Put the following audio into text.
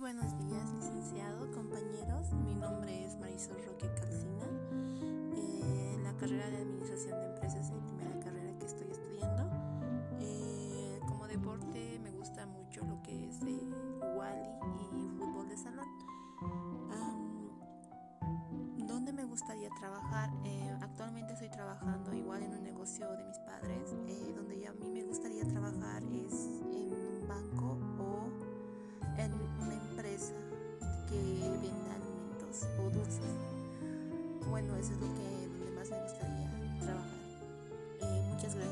buenos días, licenciado, compañeros. Mi nombre es Marisol Roque Calcina. Eh, la carrera de Administración de Empresas es la primera carrera que estoy estudiando. Eh, como deporte me gusta mucho lo que es eh, Wally y fútbol de salón. ¿Dónde me gustaría trabajar? Eh, actualmente estoy trabajando igual en un negocio de mis padres, eh, donde a mí bueno, eso es lo que donde más me gustaría trabajar. Eh, muchas gracias.